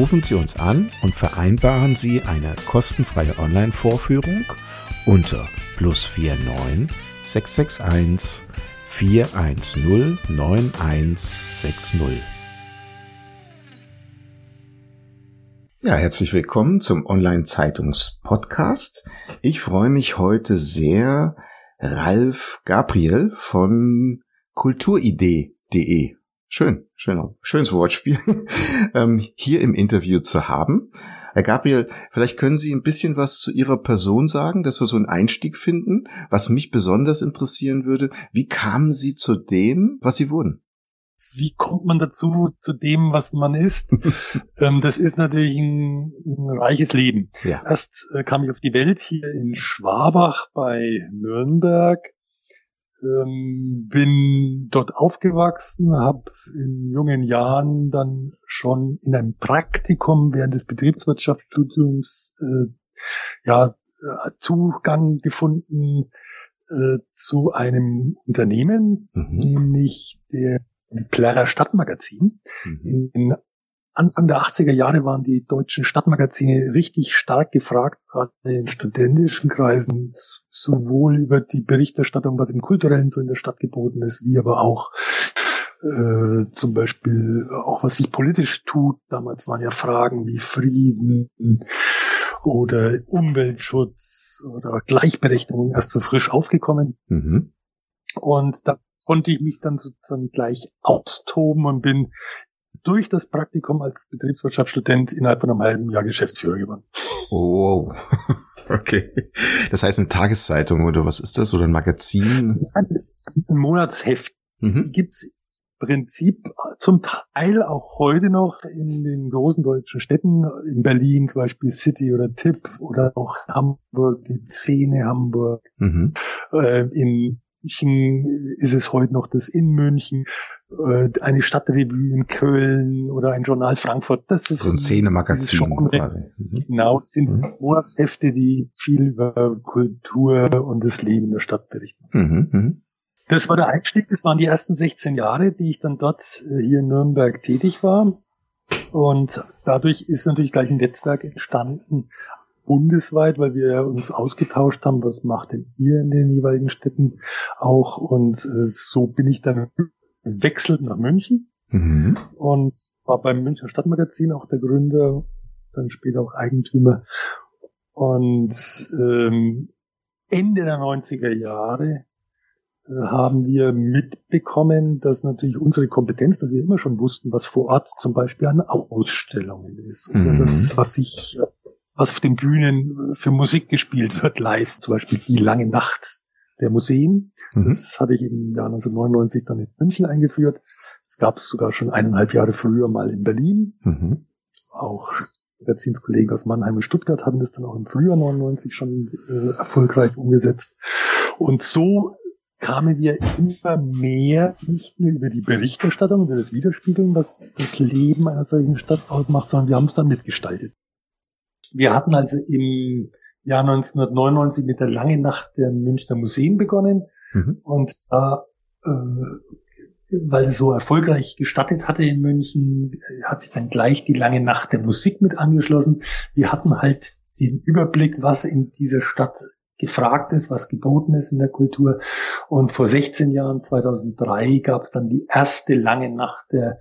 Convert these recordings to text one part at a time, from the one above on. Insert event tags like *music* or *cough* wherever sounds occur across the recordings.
Rufen Sie uns an und vereinbaren Sie eine kostenfreie Online-Vorführung unter plus 49 661 410 9160. Ja, herzlich willkommen zum Online-Zeitungs-Podcast. Ich freue mich heute sehr, Ralf Gabriel von kulturidee.de. Schön, schön, schönes Wortspiel, *laughs* ähm, hier im Interview zu haben. Herr Gabriel, vielleicht können Sie ein bisschen was zu Ihrer Person sagen, dass wir so einen Einstieg finden. Was mich besonders interessieren würde, wie kamen Sie zu dem, was Sie wurden? Wie kommt man dazu, zu dem, was man ist? *laughs* ähm, das ist natürlich ein, ein reiches Leben. Ja. Erst äh, kam ich auf die Welt hier in Schwabach bei Nürnberg ähm, bin dort aufgewachsen, habe in jungen Jahren dann schon in einem Praktikum während des Betriebswirtschaftsstudiums äh, ja äh, Zugang gefunden äh, zu einem Unternehmen, mhm. nämlich der Plärrer Stadtmagazin. Mhm. In, in Anfang der 80er Jahre waren die deutschen Stadtmagazine richtig stark gefragt, gerade in den studentischen Kreisen, sowohl über die Berichterstattung, was im Kulturellen so in der Stadt geboten ist, wie aber auch äh, zum Beispiel auch was sich politisch tut. Damals waren ja Fragen wie Frieden oder Umweltschutz oder Gleichberechtigung erst so frisch aufgekommen. Mhm. Und da konnte ich mich dann sozusagen gleich austoben und bin durch das Praktikum als Betriebswirtschaftsstudent innerhalb von einem halben Jahr Geschäftsführer geworden. Oh, wow. *laughs* Okay. Das heißt eine Tageszeitung oder was ist das? Oder ein Magazin? Das ist ein Monatsheft. Mhm. Gibt's im Prinzip zum Teil auch heute noch in den großen deutschen Städten, in Berlin zum Beispiel City oder Tipp oder auch Hamburg, die Szene Hamburg. Mhm. Äh, in München ist es heute noch das in München, äh, eine Stadtrevue in Köln oder ein Journal Frankfurt. Das ist so ein Szenemagazin quasi. Mhm. Genau, das sind mhm. Monatshefte, die viel über Kultur und das Leben der Stadt berichten. Mhm. Mhm. Das war der Einstieg, das waren die ersten 16 Jahre, die ich dann dort äh, hier in Nürnberg tätig war. Und dadurch ist natürlich gleich ein Netzwerk entstanden bundesweit, weil wir uns ausgetauscht haben, was macht denn ihr in den jeweiligen Städten auch. Und äh, so bin ich dann wechselt nach München mhm. und war beim Münchner Stadtmagazin auch der Gründer, dann später auch Eigentümer. Und ähm, Ende der 90er Jahre äh, haben wir mitbekommen, dass natürlich unsere Kompetenz, dass wir immer schon wussten, was vor Ort zum Beispiel an Ausstellungen ist oder mhm. das, was sich was auf den Bühnen für Musik gespielt wird, live, zum Beispiel die lange Nacht der Museen. Mhm. Das hatte ich im Jahr 1999 dann in München eingeführt. Es gab es sogar schon eineinhalb Jahre früher mal in Berlin. Mhm. Auch Magazinskollegen aus Mannheim und Stuttgart hatten das dann auch im Frühjahr 99 schon äh, erfolgreich umgesetzt. Und so kamen wir immer mehr nicht nur über die Berichterstattung, über das Widerspiegeln, was das Leben einer solchen Stadt ausmacht, sondern wir haben es dann mitgestaltet. Wir hatten also im Jahr 1999 mit der Lange Nacht der Münchner Museen begonnen mhm. und da, äh, weil es so erfolgreich gestattet hatte in München, hat sich dann gleich die Lange Nacht der Musik mit angeschlossen. Wir hatten halt den Überblick, was in dieser Stadt gefragt ist, was geboten ist in der Kultur. Und vor 16 Jahren, 2003, gab es dann die erste lange Nacht der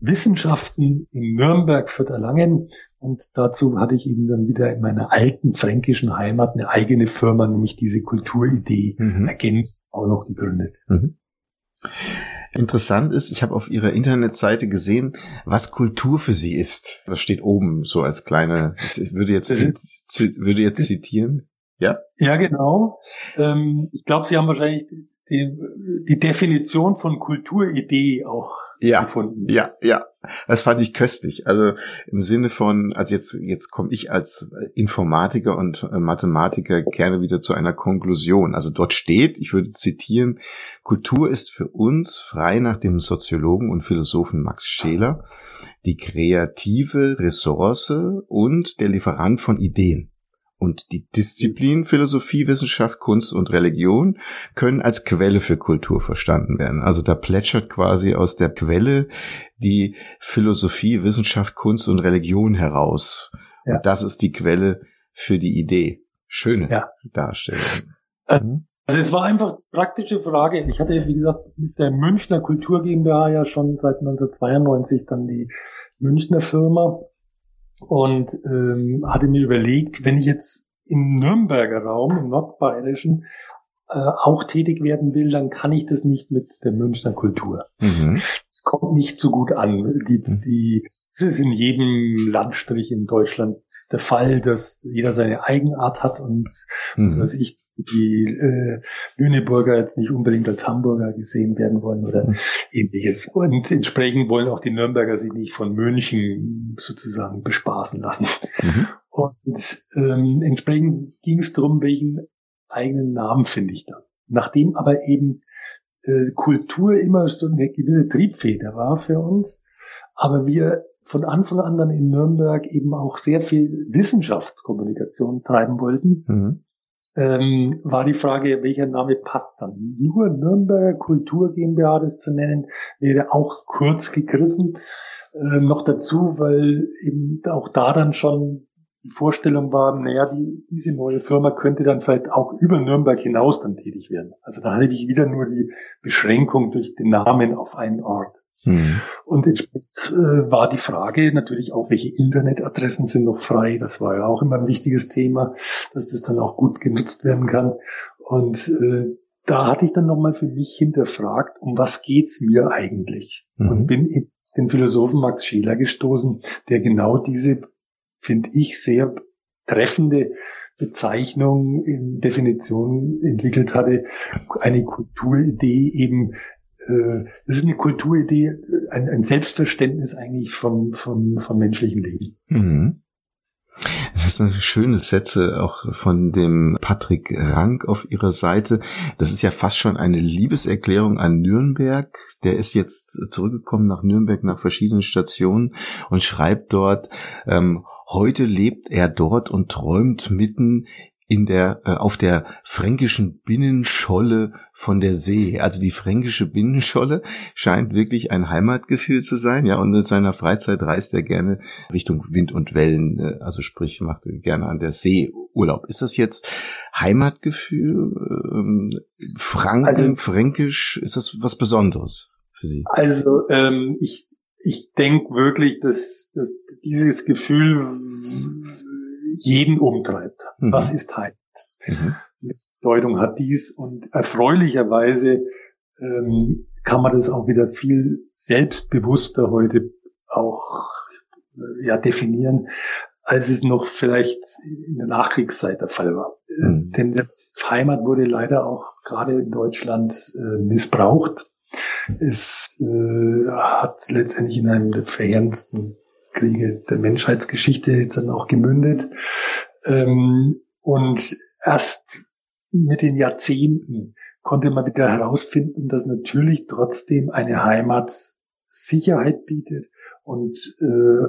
Wissenschaften in Nürnberg für Erlangen und dazu hatte ich eben dann wieder in meiner alten fränkischen Heimat eine eigene Firma, nämlich diese Kulturidee mhm. ergänzt, auch noch gegründet. Mhm. Interessant ist, ich habe auf Ihrer Internetseite gesehen, was Kultur für Sie ist. Das steht oben so als kleine, ich würde jetzt, würde jetzt zitieren. Ja? Ja, genau. Ähm, ich glaube, Sie haben wahrscheinlich die, die Definition von Kulturidee auch ja, gefunden. Ja, ja. Das fand ich köstlich. Also im Sinne von, also jetzt, jetzt komme ich als Informatiker und Mathematiker gerne wieder zu einer Konklusion. Also dort steht, ich würde zitieren, Kultur ist für uns, frei nach dem Soziologen und Philosophen Max Scheler, die kreative Ressource und der Lieferant von Ideen und die Disziplin Philosophie, Wissenschaft, Kunst und Religion können als Quelle für Kultur verstanden werden. Also da plätschert quasi aus der Quelle die Philosophie, Wissenschaft, Kunst und Religion heraus. Ja. Und das ist die Quelle für die Idee. Schöne ja. Darstellung. Äh, also es war einfach praktische Frage. Ich hatte, wie gesagt, mit der Münchner Kultur GmbH ja schon seit 1992 dann die Münchner Firma und ähm, hatte mir überlegt, wenn ich jetzt im Nürnberger Raum, im Nordbayerischen, auch tätig werden will, dann kann ich das nicht mit der Münchner Kultur. Mhm. Es kommt nicht so gut an. Die, mhm. die, es ist in jedem Landstrich in Deutschland der Fall, dass jeder seine Eigenart hat und mhm. was weiß ich, die äh, Lüneburger jetzt nicht unbedingt als Hamburger gesehen werden wollen oder mhm. ähnliches. Und entsprechend wollen auch die Nürnberger sich nicht von München sozusagen bespaßen lassen. Mhm. Und ähm, entsprechend ging es darum, welchen eigenen Namen, finde ich da. Nachdem aber eben äh, Kultur immer so eine gewisse Triebfeder war für uns, aber wir von Anfang an dann in Nürnberg eben auch sehr viel Wissenschaftskommunikation treiben wollten, mhm. ähm, war die Frage, welcher Name passt dann? Nur Nürnberger Kultur GmbH das zu nennen, wäre auch kurz gegriffen. Äh, noch dazu, weil eben auch da dann schon die Vorstellung war, naja, die, diese neue Firma könnte dann vielleicht auch über Nürnberg hinaus dann tätig werden. Also da hatte ich wieder nur die Beschränkung durch den Namen auf einen Ort. Mhm. Und entsprechend äh, war die Frage natürlich auch, welche Internetadressen sind noch frei. Das war ja auch immer ein wichtiges Thema, dass das dann auch gut genutzt werden kann. Und äh, da hatte ich dann nochmal für mich hinterfragt, um was geht's mir eigentlich? Mhm. Und bin eben auf den Philosophen Max Scheler gestoßen, der genau diese finde ich, sehr treffende Bezeichnung in Definition entwickelt hatte, eine Kulturidee eben, äh, das ist eine Kulturidee, ein, ein Selbstverständnis eigentlich von, von, von menschlichem Leben. Mhm. Das sind schöne Sätze auch von dem Patrick Rank auf ihrer Seite. Das ist ja fast schon eine Liebeserklärung an Nürnberg. Der ist jetzt zurückgekommen nach Nürnberg nach verschiedenen Stationen und schreibt dort, ähm, Heute lebt er dort und träumt mitten in der äh, auf der fränkischen Binnenscholle von der See. Also die fränkische Binnenscholle *laughs* scheint wirklich ein Heimatgefühl zu sein. Ja, und in seiner Freizeit reist er gerne Richtung Wind und Wellen. Äh, also sprich, macht er gerne an der See Urlaub. Ist das jetzt Heimatgefühl? Ähm, Franken, also, Fränkisch? Ist das was Besonderes für Sie? Also ähm, ich ich denke wirklich, dass, dass dieses Gefühl jeden umtreibt. Mhm. Was ist Heimat? Mhm. Welche Bedeutung hat dies? Und erfreulicherweise ähm, kann man das auch wieder viel selbstbewusster heute auch äh, ja, definieren, als es noch vielleicht in der Nachkriegszeit der Fall war. Mhm. Denn das Heimat wurde leider auch gerade in Deutschland äh, missbraucht es äh, hat letztendlich in einem der verheerendsten Kriege der Menschheitsgeschichte dann auch gemündet. Ähm, und erst mit den Jahrzehnten konnte man wieder herausfinden, dass natürlich trotzdem eine Heimat Sicherheit bietet und äh,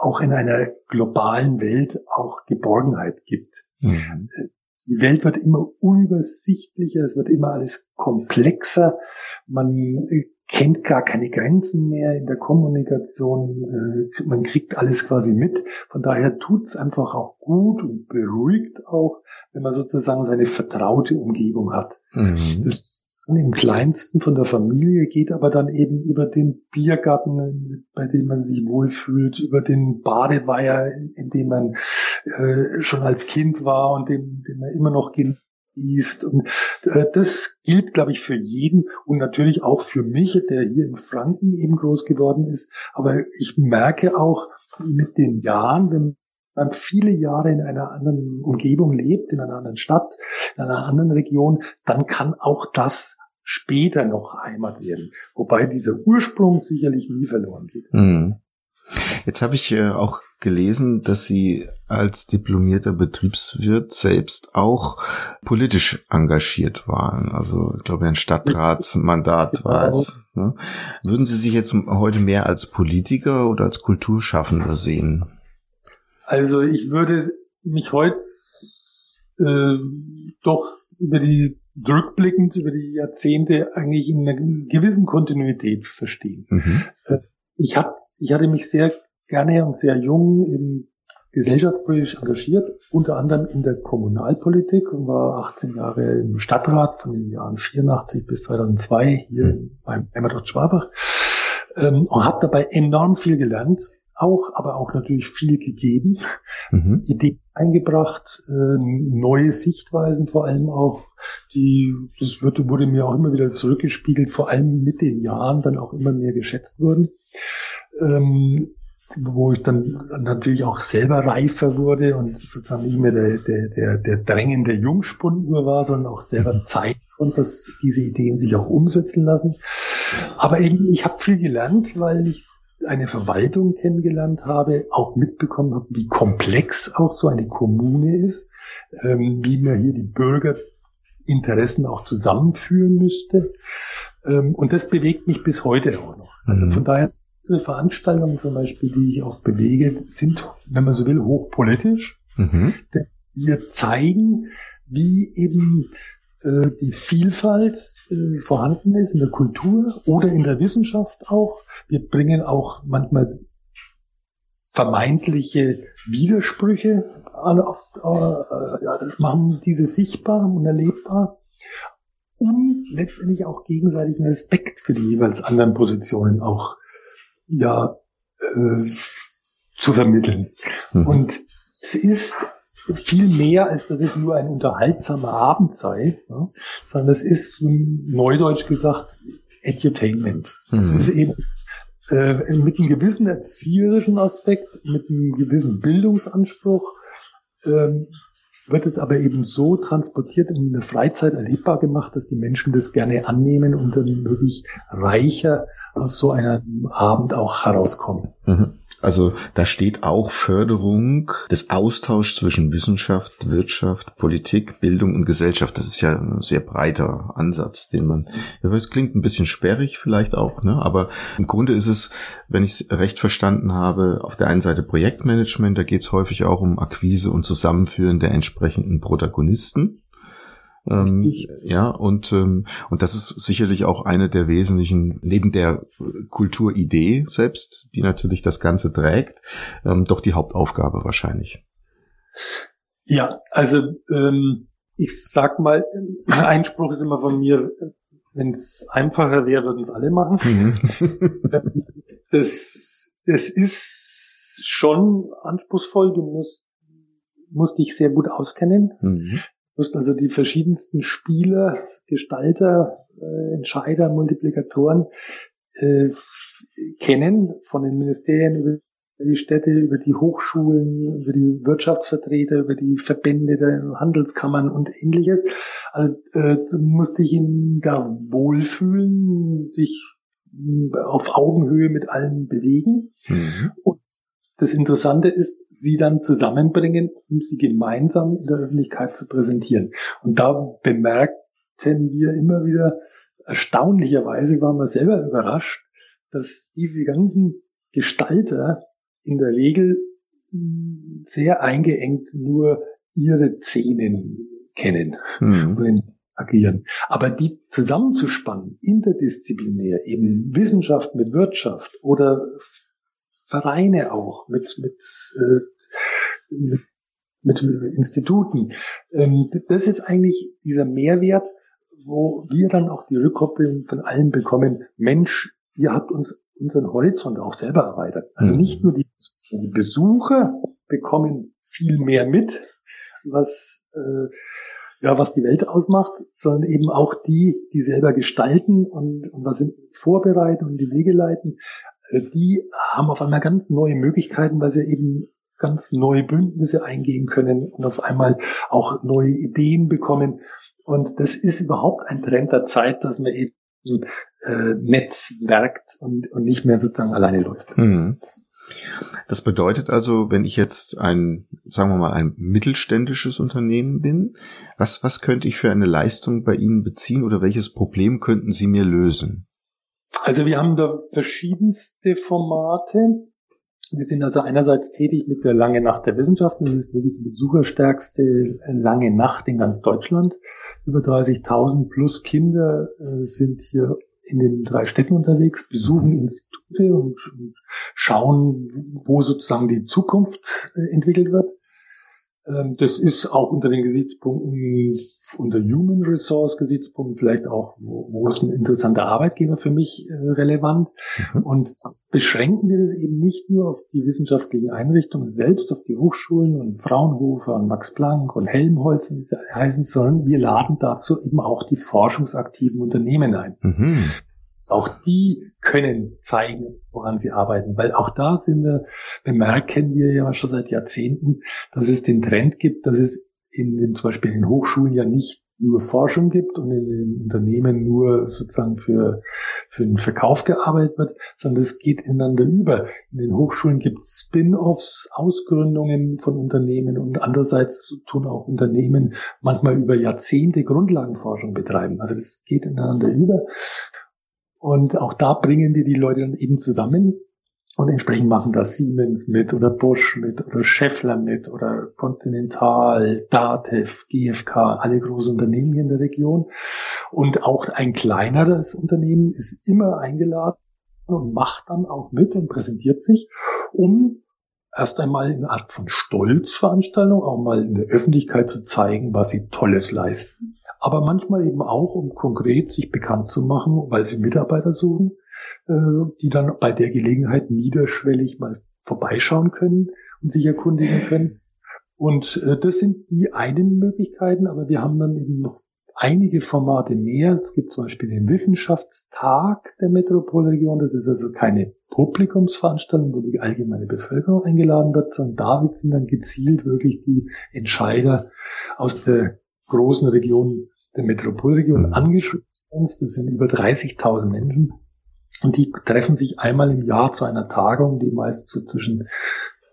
auch in einer globalen Welt auch Geborgenheit gibt. Mhm die Welt wird immer unübersichtlicher, es wird immer alles komplexer, man äh, kennt gar keine Grenzen mehr in der Kommunikation, äh, man kriegt alles quasi mit. Von daher tut's einfach auch gut und beruhigt auch, wenn man sozusagen seine vertraute Umgebung hat. Mhm. Das im kleinsten von der Familie, geht aber dann eben über den Biergarten, bei dem man sich wohlfühlt, über den Badeweiher, in, dem man äh, schon als Kind war und dem, den man immer noch genießt. Und äh, das gilt, glaube ich, für jeden und natürlich auch für mich, der hier in Franken eben groß geworden ist. Aber ich merke auch mit den Jahren, wenn man viele Jahre in einer anderen Umgebung lebt, in einer anderen Stadt, in einer anderen Region, dann kann auch das später noch Heimat werden. Wobei dieser Ursprung sicherlich nie verloren geht. Mhm. Jetzt habe ich äh, auch gelesen, dass Sie als diplomierter Betriebswirt selbst auch politisch engagiert waren. Also ich glaube, ein Stadtratsmandat *laughs* war es. Ne? Würden Sie sich jetzt heute mehr als Politiker oder als Kulturschaffender sehen? Also ich würde mich heute äh, doch über die rückblickend über die Jahrzehnte eigentlich in einer gewissen Kontinuität verstehen. Mhm. Äh, ich, hab, ich hatte mich sehr gerne und sehr jung im gesellschaftspolitisch engagiert, unter anderem in der Kommunalpolitik und war 18 Jahre im Stadtrat von den Jahren 84 bis 2002 hier mhm. beim Heimatort Schwabach ähm, und habe dabei enorm viel gelernt auch, aber auch natürlich viel gegeben, mhm. Ideen eingebracht, äh, neue Sichtweisen vor allem auch, die, das wird, wurde mir auch immer wieder zurückgespiegelt, vor allem mit den Jahren dann auch immer mehr geschätzt wurden. Ähm, wo ich dann natürlich auch selber reifer wurde und sozusagen nicht mehr der, der, der, der drängende Jungspund nur war, sondern auch selber mhm. Zeit und dass diese Ideen sich auch umsetzen lassen. Aber eben, ich habe viel gelernt, weil ich eine Verwaltung kennengelernt habe, auch mitbekommen habe, wie komplex auch so eine Kommune ist, ähm, wie man hier die Bürgerinteressen auch zusammenführen müsste. Ähm, und das bewegt mich bis heute auch noch. Also mhm. von daher diese Veranstaltungen zum Beispiel, die ich auch bewege, sind, wenn man so will, hochpolitisch. Mhm. Wir zeigen, wie eben äh, die Vielfalt äh, vorhanden ist in der Kultur oder in der Wissenschaft auch. Wir bringen auch manchmal vermeintliche Widersprüche an, auf, äh, ja, das machen diese sichtbar und erlebbar, um letztendlich auch gegenseitigen Respekt für die jeweils anderen Positionen auch ja äh, zu vermitteln. Mhm. Und es ist viel mehr, als dass es nur ein unterhaltsamer Abend sei, ja, sondern es ist, neudeutsch gesagt, Edutainment. Es mhm. ist eben äh, mit einem gewissen erzieherischen Aspekt, mit einem gewissen Bildungsanspruch, ähm, wird es aber eben so transportiert in der Freizeit erlebbar gemacht, dass die Menschen das gerne annehmen und dann wirklich reicher aus so einem Abend auch herauskommen. Mhm. Also da steht auch Förderung des Austauschs zwischen Wissenschaft, Wirtschaft, Politik, Bildung und Gesellschaft. Das ist ja ein sehr breiter Ansatz, den man, ja, es klingt ein bisschen sperrig vielleicht auch, ne? aber im Grunde ist es, wenn ich es recht verstanden habe, auf der einen Seite Projektmanagement, da geht es häufig auch um Akquise und Zusammenführen der entsprechenden Protagonisten. Ähm, ja, und, ähm, und das ist sicherlich auch eine der wesentlichen, neben der Kulturidee selbst, die natürlich das Ganze trägt, ähm, doch die Hauptaufgabe wahrscheinlich. Ja, also ähm, ich sag mal, Einspruch ist immer von mir, wenn es einfacher wäre, würden es alle machen. Mhm. *laughs* das, das ist schon anspruchsvoll. Du musst, musst dich sehr gut auskennen. Mhm musst also die verschiedensten Spieler, Gestalter, äh, Entscheider, Multiplikatoren äh, kennen, von den Ministerien über die Städte, über die Hochschulen, über die Wirtschaftsvertreter, über die Verbände der Handelskammern und ähnliches. Also äh, du musst dich in da wohlfühlen, dich auf Augenhöhe mit allen bewegen. Mhm. Und das Interessante ist, sie dann zusammenbringen, um sie gemeinsam in der Öffentlichkeit zu präsentieren. Und da bemerkten wir immer wieder, erstaunlicherweise waren wir selber überrascht, dass diese ganzen Gestalter in der Regel sehr eingeengt nur ihre Szenen kennen mhm. und agieren. Aber die zusammenzuspannen, interdisziplinär, eben Wissenschaft mit Wirtschaft oder Vereine auch, mit, mit, äh, mit, mit Instituten. Ähm, das ist eigentlich dieser Mehrwert, wo wir dann auch die Rückkopplung von allen bekommen, Mensch, ihr habt uns unseren Horizont auch selber erweitert. Also mhm. nicht nur die, die Besucher bekommen viel mehr mit, was äh, ja, was die Welt ausmacht, sondern eben auch die, die selber gestalten und, und was sind vorbereiten und die Wege leiten, die haben auf einmal ganz neue Möglichkeiten, weil sie eben ganz neue Bündnisse eingehen können und auf einmal auch neue Ideen bekommen. Und das ist überhaupt ein Trend der Zeit, dass man eben äh, netzwerkt und, und nicht mehr sozusagen alleine läuft. Mhm. Das bedeutet also, wenn ich jetzt ein, sagen wir mal, ein mittelständisches Unternehmen bin, was, was könnte ich für eine Leistung bei Ihnen beziehen oder welches Problem könnten Sie mir lösen? Also wir haben da verschiedenste Formate. Wir sind also einerseits tätig mit der Lange Nacht der Wissenschaften. Das ist wirklich die besucherstärkste Lange Nacht in ganz Deutschland. Über 30.000 plus Kinder äh, sind hier in den drei Städten unterwegs, besuchen mhm. Institute und, und schauen, wo sozusagen die Zukunft äh, entwickelt wird. Ähm, das ist auch unter den Gesichtspunkten, unter Human Resource Gesichtspunkten vielleicht auch, wo, ist ein interessanter Arbeitgeber für mich äh, relevant. Mhm. Und beschränken wir das eben nicht nur auf die wissenschaftlichen Einrichtungen selbst, auf die Hochschulen und Fraunhofer und Max Planck und Helmholtz, wie sie heißen, sondern wir laden dazu eben auch die forschungsaktiven Unternehmen ein. Mhm. Auch die können zeigen, woran sie arbeiten, weil auch da sind wir, bemerken wir ja schon seit Jahrzehnten, dass es den Trend gibt, dass es in den, zum Beispiel in den Hochschulen ja nicht nur Forschung gibt und in den Unternehmen nur sozusagen für, für den Verkauf gearbeitet wird, sondern es geht ineinander über. In den Hochschulen gibt es Spin-offs, Ausgründungen von Unternehmen und andererseits tun auch Unternehmen manchmal über Jahrzehnte Grundlagenforschung betreiben. Also das geht ineinander über. Und auch da bringen wir die Leute dann eben zusammen und entsprechend machen da Siemens mit oder Bosch mit oder Scheffler mit oder Continental, Datev, GfK, alle großen Unternehmen hier in der Region. Und auch ein kleineres Unternehmen ist immer eingeladen und macht dann auch mit und präsentiert sich, um erst einmal in einer Art von Stolzveranstaltung auch mal in der Öffentlichkeit zu zeigen, was sie Tolles leisten. Aber manchmal eben auch, um konkret sich bekannt zu machen, weil sie Mitarbeiter suchen, äh, die dann bei der Gelegenheit niederschwellig mal vorbeischauen können und sich erkundigen können. Und äh, das sind die einen Möglichkeiten, aber wir haben dann eben noch einige Formate mehr. Es gibt zum Beispiel den Wissenschaftstag der Metropolregion. Das ist also keine Publikumsveranstaltung, wo die allgemeine Bevölkerung eingeladen wird, sondern da sind dann gezielt wirklich die Entscheider aus der großen Region der Metropolregion mhm. angeschrieben. Das sind über 30.000 Menschen. Und die treffen sich einmal im Jahr zu einer Tagung, die meist so zwischen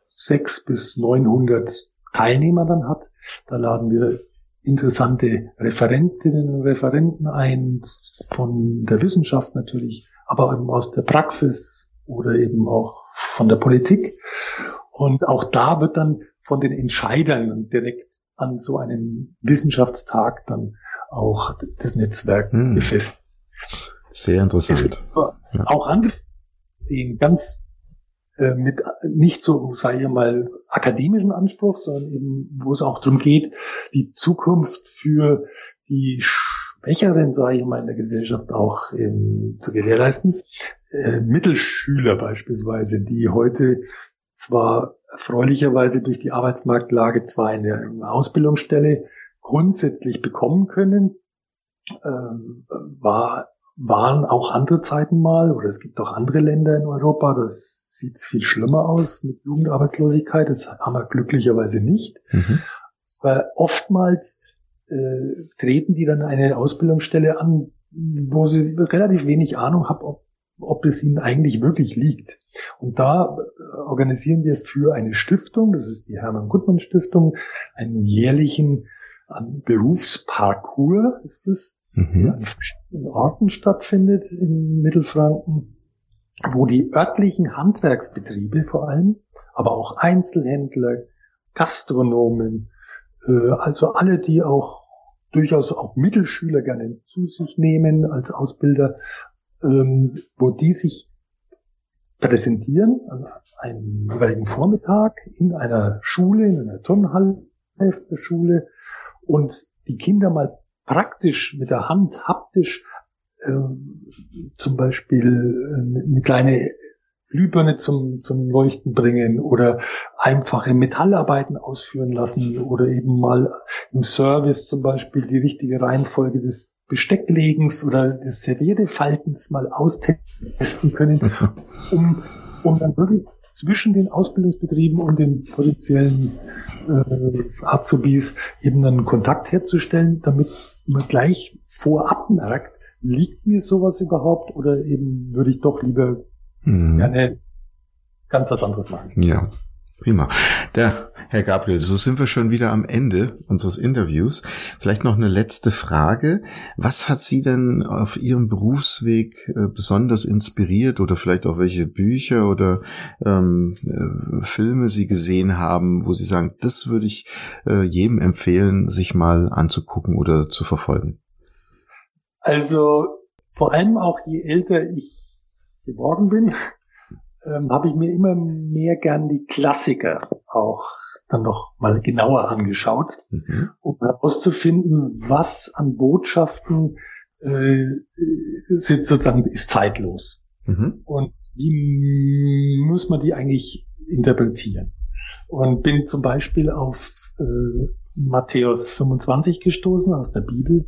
6 bis 900 Teilnehmer dann hat. Da laden wir interessante Referentinnen und Referenten ein, von der Wissenschaft natürlich, aber eben aus der Praxis oder eben auch von der Politik. Und auch da wird dann von den Entscheidern direkt an so einem Wissenschaftstag dann auch das Netzwerk hm. gefestigt. Sehr interessant. Auch andere, die ganz äh, mit nicht so, sage ich mal, akademischen Anspruch, sondern eben, wo es auch darum geht, die Zukunft für die Schwächeren, sage ich mal, in der Gesellschaft auch ähm, zu gewährleisten. Äh, Mittelschüler beispielsweise, die heute zwar erfreulicherweise durch die Arbeitsmarktlage zwar eine Ausbildungsstelle grundsätzlich bekommen können, äh, war waren auch andere Zeiten mal, oder es gibt auch andere Länder in Europa, das sieht viel schlimmer aus mit Jugendarbeitslosigkeit. Das haben wir glücklicherweise nicht. Mhm. Aber oftmals äh, treten die dann eine Ausbildungsstelle an, wo sie relativ wenig Ahnung haben, ob, ob es ihnen eigentlich wirklich liegt. Und da äh, organisieren wir für eine Stiftung, das ist die Hermann Gutmann Stiftung, einen jährlichen Berufsparcours ist es, mhm. an verschiedenen Orten stattfindet in Mittelfranken, wo die örtlichen Handwerksbetriebe vor allem, aber auch Einzelhändler, Gastronomen, also alle, die auch durchaus auch Mittelschüler gerne zu sich nehmen als Ausbilder, ähm, wo die sich präsentieren an einem jeweiligen Vormittag in einer Schule, in einer Turnhalle der Schule und die Kinder mal praktisch mit der Hand, haptisch, äh, zum Beispiel äh, eine kleine Glühbirne zum, zum Leuchten bringen oder einfache Metallarbeiten ausführen lassen oder eben mal im Service zum Beispiel die richtige Reihenfolge des Bestecklegens oder des Servierefaltens mal austesten können, *laughs* um, um dann wirklich zwischen den Ausbildungsbetrieben und den potenziellen äh, Azubis eben einen Kontakt herzustellen, damit man gleich vorab merkt, liegt mir sowas überhaupt oder eben würde ich doch lieber mhm. gerne ganz was anderes machen. Ja, prima. Der Herr Gabriel, so sind wir schon wieder am Ende unseres Interviews. Vielleicht noch eine letzte Frage. Was hat Sie denn auf Ihrem Berufsweg äh, besonders inspiriert oder vielleicht auch welche Bücher oder ähm, äh, Filme Sie gesehen haben, wo Sie sagen, das würde ich äh, jedem empfehlen, sich mal anzugucken oder zu verfolgen? Also vor allem auch je älter ich geworden bin, ähm, habe ich mir immer mehr gern die Klassiker auch dann noch mal genauer angeschaut, mhm. um herauszufinden, was an Botschaften äh, sind sozusagen ist zeitlos mhm. und wie muss man die eigentlich interpretieren. Und bin zum Beispiel auf äh, Matthäus 25 gestoßen aus der Bibel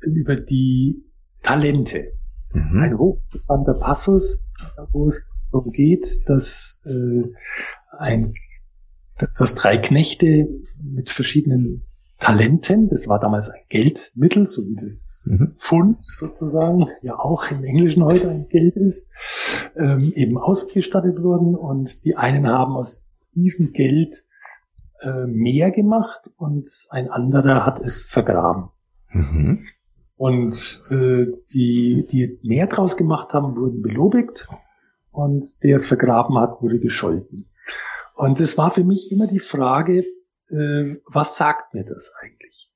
über die Talente. Mhm. Ein hochinteressanter Passus, wo es darum geht, dass äh, ein dass drei Knechte mit verschiedenen Talenten, das war damals ein Geldmittel, so wie das mhm. Pfund sozusagen ja auch im Englischen heute ein Geld ist, ähm, eben ausgestattet wurden und die einen haben aus diesem Geld äh, mehr gemacht und ein anderer hat es vergraben. Mhm. Und äh, die, die mehr draus gemacht haben, wurden belobigt und der es vergraben hat, wurde gescholten. Und es war für mich immer die Frage, äh, was sagt mir das eigentlich?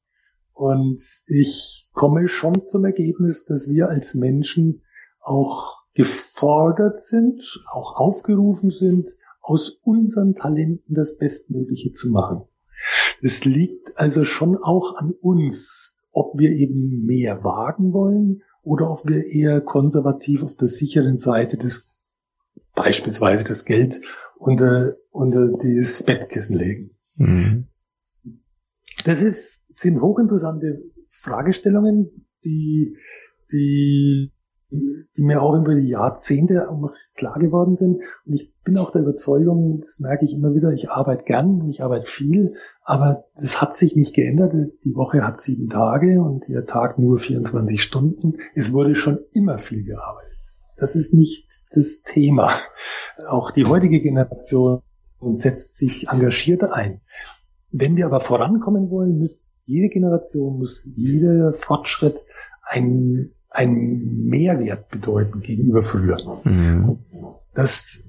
Und ich komme schon zum Ergebnis, dass wir als Menschen auch gefordert sind, auch aufgerufen sind, aus unseren Talenten das Bestmögliche zu machen. Es liegt also schon auch an uns, ob wir eben mehr wagen wollen oder ob wir eher konservativ auf der sicheren Seite des beispielsweise das Geld unter, unter das Bettkissen legen. Mhm. Das ist, sind hochinteressante Fragestellungen, die, die die mir auch über die Jahrzehnte auch noch klar geworden sind. Und ich bin auch der Überzeugung, das merke ich immer wieder, ich arbeite gern, ich arbeite viel, aber das hat sich nicht geändert. Die Woche hat sieben Tage und der Tag nur 24 Stunden. Es wurde schon immer viel gearbeitet. Das ist nicht das Thema. Auch die heutige Generation setzt sich engagierter ein. Wenn wir aber vorankommen wollen, muss jede Generation, muss jeder Fortschritt ein einen Mehrwert bedeuten gegenüber früher. Mhm. Das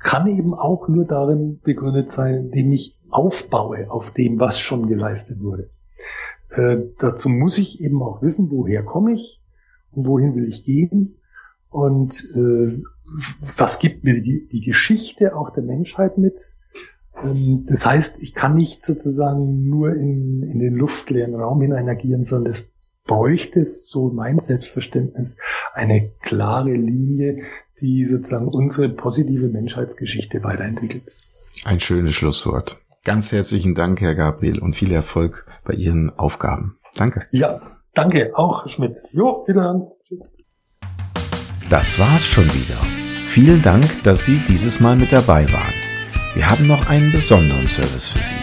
kann eben auch nur darin begründet sein, indem ich aufbaue auf dem, was schon geleistet wurde. Äh, dazu muss ich eben auch wissen, woher komme ich und wohin will ich gehen und äh, was gibt mir die, die, Geschichte auch der Menschheit mit. Ähm, das heißt, ich kann nicht sozusagen nur in, in den luftleeren Raum hinein agieren, sondern das bräuchte es, so mein Selbstverständnis, eine klare Linie, die sozusagen unsere positive Menschheitsgeschichte weiterentwickelt. Ein schönes Schlusswort. Ganz herzlichen Dank, Herr Gabriel, und viel Erfolg bei Ihren Aufgaben. Danke. Ja, danke, auch Schmidt. Jo, wiederhören. Tschüss. Das war's schon wieder. Vielen Dank, dass Sie dieses Mal mit dabei waren. Wir haben noch einen besonderen Service für Sie.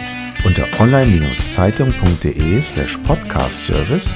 Unter online-zeitung.de slash podcast service